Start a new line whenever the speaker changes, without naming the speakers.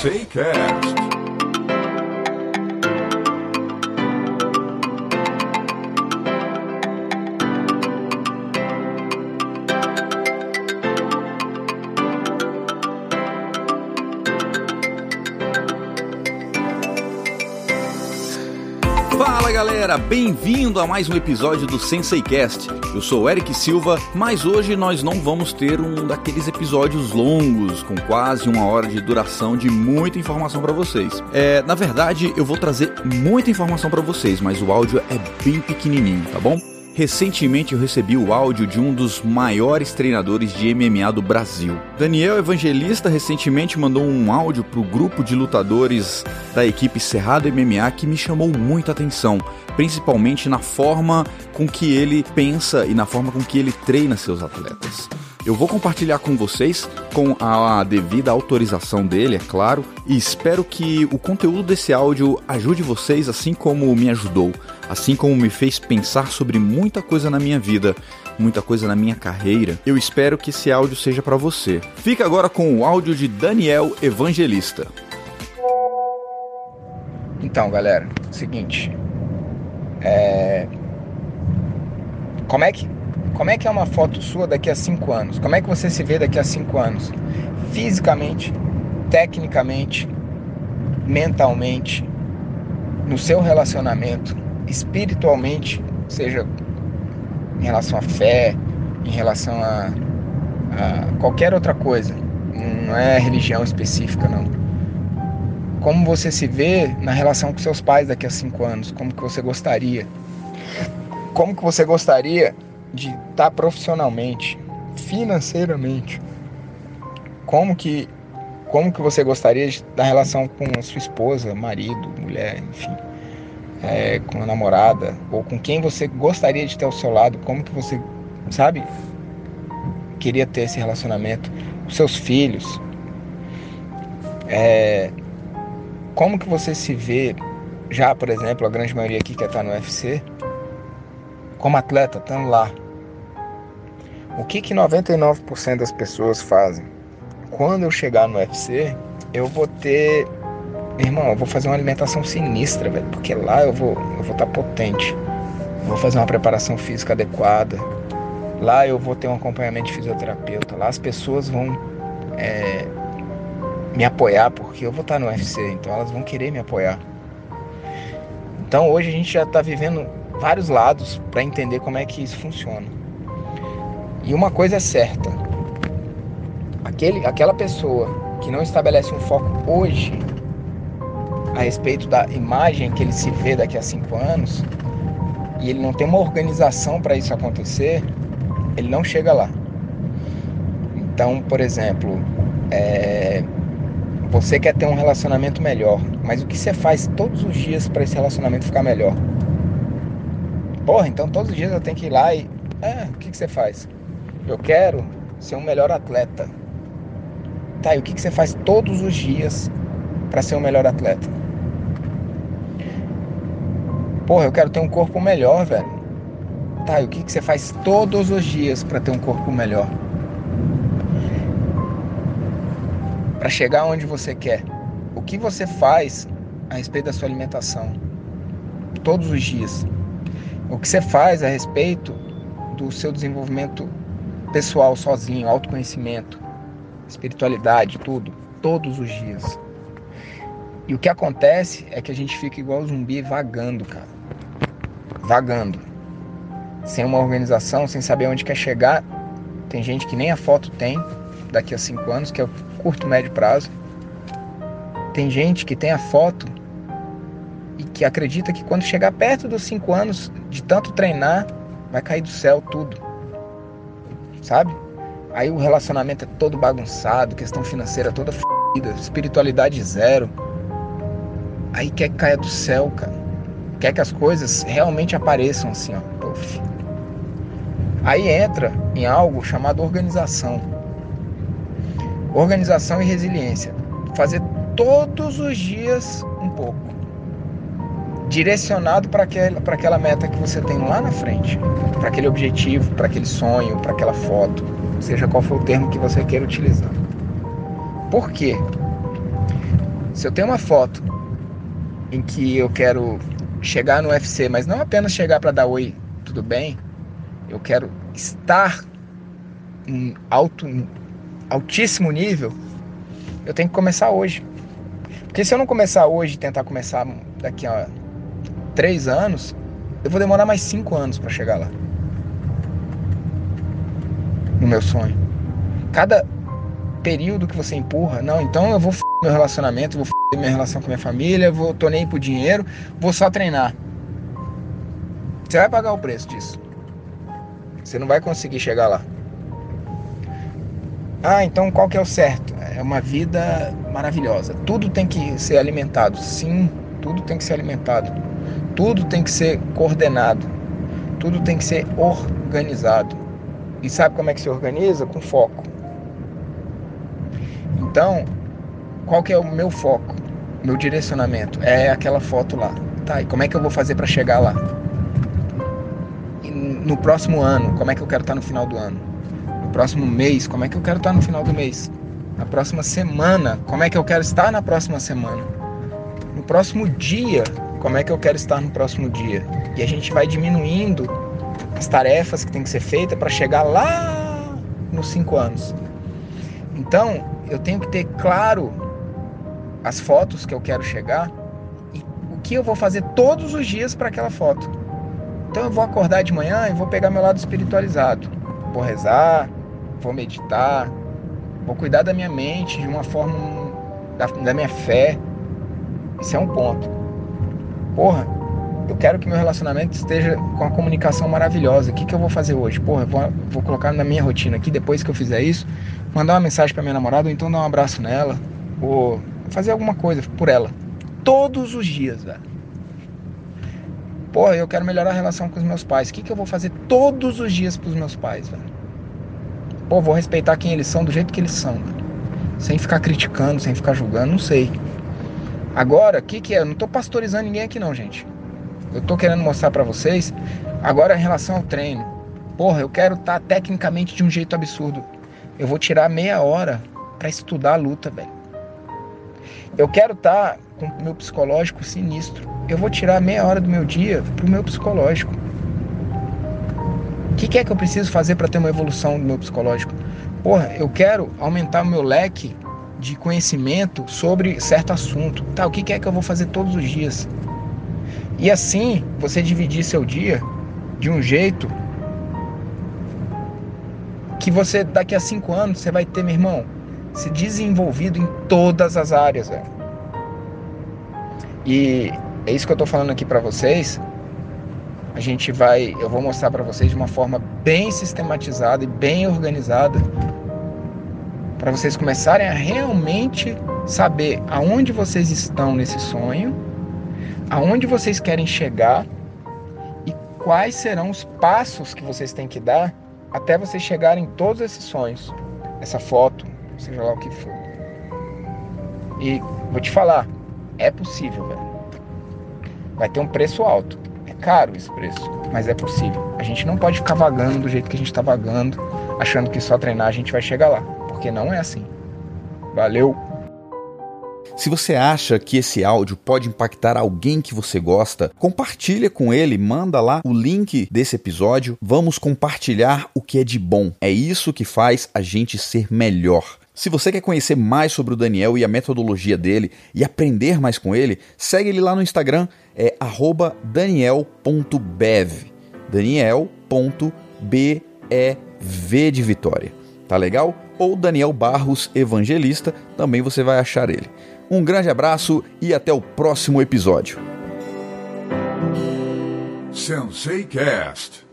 Sensei Cast.
Fala galera, bem-vindo a mais um episódio do Sensei Cast. Eu sou Eric Silva, mas hoje nós não vamos ter um daqueles episódios longos, com quase uma hora de duração de muita informação para vocês. É, na verdade, eu vou trazer muita informação para vocês, mas o áudio é bem pequenininho, tá bom? Recentemente eu recebi o áudio de um dos maiores treinadores de MMA do Brasil. Daniel Evangelista recentemente mandou um áudio para o grupo de lutadores da equipe Cerrado MMA que me chamou muita atenção, principalmente na forma com que ele pensa e na forma com que ele treina seus atletas. Eu vou compartilhar com vocês, com a devida autorização dele, é claro, e espero que o conteúdo desse áudio ajude vocês assim como me ajudou, assim como me fez pensar sobre muita coisa na minha vida, muita coisa na minha carreira. Eu espero que esse áudio seja para você. Fica agora com o áudio de Daniel Evangelista.
Então, galera, seguinte, é... como é que como é que é uma foto sua daqui a cinco anos? Como é que você se vê daqui a cinco anos? Fisicamente, tecnicamente, mentalmente, no seu relacionamento, espiritualmente, seja em relação à fé, em relação a, a qualquer outra coisa. Não é religião específica, não. Como você se vê na relação com seus pais daqui a cinco anos? Como que você gostaria? Como que você gostaria de estar tá profissionalmente, financeiramente, como que como que você gostaria da relação com sua esposa, marido, mulher, enfim, é, com a namorada ou com quem você gostaria de ter ao seu lado, como que você, sabe, queria ter esse relacionamento, com seus filhos, é, como que você se vê já, por exemplo, a grande maioria aqui que está no UFC, como atleta, estando lá. O que que 99% das pessoas fazem? Quando eu chegar no UFC, eu vou ter, irmão, eu vou fazer uma alimentação sinistra, velho, porque lá eu vou, eu vou estar tá potente. vou fazer uma preparação física adequada. Lá eu vou ter um acompanhamento de fisioterapeuta. Lá as pessoas vão é, me apoiar porque eu vou estar tá no UFC, então elas vão querer me apoiar. Então hoje a gente já está vivendo vários lados para entender como é que isso funciona. E uma coisa é certa: aquele, aquela pessoa que não estabelece um foco hoje a respeito da imagem que ele se vê daqui a cinco anos e ele não tem uma organização para isso acontecer, ele não chega lá. Então, por exemplo, é, você quer ter um relacionamento melhor, mas o que você faz todos os dias para esse relacionamento ficar melhor? Porra, então todos os dias eu tenho que ir lá e. Ah, o que, que você faz? Eu quero ser um melhor atleta. Tá, e o que, que você faz todos os dias para ser um melhor atleta? Porra, eu quero ter um corpo melhor, velho. Tá, e o que, que você faz todos os dias para ter um corpo melhor? Para chegar onde você quer. O que você faz a respeito da sua alimentação? Todos os dias o que você faz a respeito do seu desenvolvimento pessoal sozinho, autoconhecimento, espiritualidade, tudo, todos os dias. E o que acontece é que a gente fica igual zumbi vagando, cara. Vagando. Sem uma organização, sem saber onde quer chegar. Tem gente que nem a foto tem daqui a cinco anos, que é o curto médio prazo. Tem gente que tem a foto e que acredita que quando chegar perto dos cinco anos de tanto treinar, vai cair do céu tudo. Sabe? Aí o relacionamento é todo bagunçado, questão financeira toda fodida, espiritualidade zero. Aí quer que caia do céu, cara. Quer que as coisas realmente apareçam assim, ó. Puff. Aí entra em algo chamado organização. Organização e resiliência. Fazer todos os dias um pouco direcionado para aquela, aquela meta que você tem lá na frente, para aquele objetivo, para aquele sonho, para aquela foto, seja qual for o termo que você queira utilizar. Por quê? Se eu tenho uma foto em que eu quero chegar no UFC, mas não apenas chegar para dar oi, tudo bem? Eu quero estar em alto, altíssimo nível. Eu tenho que começar hoje. Porque se eu não começar hoje tentar começar daqui a três anos, eu vou demorar mais cinco anos para chegar lá. No meu sonho. Cada período que você empurra, não, então eu vou f meu relacionamento, vou f minha relação com minha família, vou tô nem pro dinheiro, vou só treinar. Você vai pagar o preço disso. Você não vai conseguir chegar lá. Ah, então qual que é o certo? É uma vida maravilhosa. Tudo tem que ser alimentado. Sim, tudo tem que ser alimentado. Tudo tem que ser coordenado. Tudo tem que ser organizado. E sabe como é que se organiza? Com foco. Então, qual que é o meu foco? Meu direcionamento é aquela foto lá. Tá, e como é que eu vou fazer para chegar lá? E no próximo ano, como é que eu quero estar no final do ano? No próximo mês, como é que eu quero estar no final do mês? Na próxima semana, como é que eu quero estar na próxima semana? No próximo dia, como é que eu quero estar no próximo dia? E a gente vai diminuindo as tarefas que tem que ser feitas para chegar lá nos cinco anos. Então, eu tenho que ter claro as fotos que eu quero chegar e o que eu vou fazer todos os dias para aquela foto. Então, eu vou acordar de manhã e vou pegar meu lado espiritualizado. Vou rezar, vou meditar, vou cuidar da minha mente de uma forma da, da minha fé. Isso é um ponto. Porra, eu quero que meu relacionamento esteja com a comunicação maravilhosa. O que, que eu vou fazer hoje? Porra, vou, vou colocar na minha rotina aqui, depois que eu fizer isso, mandar uma mensagem para minha namorada, ou então dar um abraço nela, ou fazer alguma coisa por ela. Todos os dias, velho. Porra, eu quero melhorar a relação com os meus pais. O que, que eu vou fazer todos os dias pros meus pais, velho? Pô, vou respeitar quem eles são do jeito que eles são, velho. Sem ficar criticando, sem ficar julgando, não sei. Agora, o que, que é? Eu não tô pastorizando ninguém aqui não, gente. Eu tô querendo mostrar para vocês. Agora em relação ao treino. Porra, eu quero estar tá tecnicamente de um jeito absurdo. Eu vou tirar meia hora para estudar a luta, velho. Eu quero estar tá com o meu psicológico sinistro. Eu vou tirar meia hora do meu dia pro meu psicológico. O que, que é que eu preciso fazer para ter uma evolução do meu psicológico? Porra, eu quero aumentar o meu leque de conhecimento sobre certo assunto. Tá, o que, que é que eu vou fazer todos os dias? E assim, você dividir seu dia de um jeito que você daqui a cinco anos você vai ter, meu irmão, se desenvolvido em todas as áreas, velho. E é isso que eu tô falando aqui para vocês. A gente vai, eu vou mostrar para vocês de uma forma bem sistematizada e bem organizada para vocês começarem a realmente saber aonde vocês estão nesse sonho, aonde vocês querem chegar e quais serão os passos que vocês têm que dar até vocês chegarem em todos esses sonhos, essa foto, seja lá o que for. E vou te falar, é possível, velho. Vai ter um preço alto. É caro esse preço, mas é possível. A gente não pode ficar vagando do jeito que a gente está vagando, achando que só treinar a gente vai chegar lá, porque não é assim. Valeu!
Se você acha que esse áudio pode impactar alguém que você gosta, compartilha com ele, manda lá o link desse episódio. Vamos compartilhar o que é de bom. É isso que faz a gente ser melhor. Se você quer conhecer mais sobre o Daniel e a metodologia dele e aprender mais com ele, segue ele lá no Instagram, é daniel.bev. Daniel.bev de Vitória. Tá legal? Ou Daniel Barros Evangelista, também você vai achar ele. Um grande abraço e até o próximo episódio. Sensei Cast.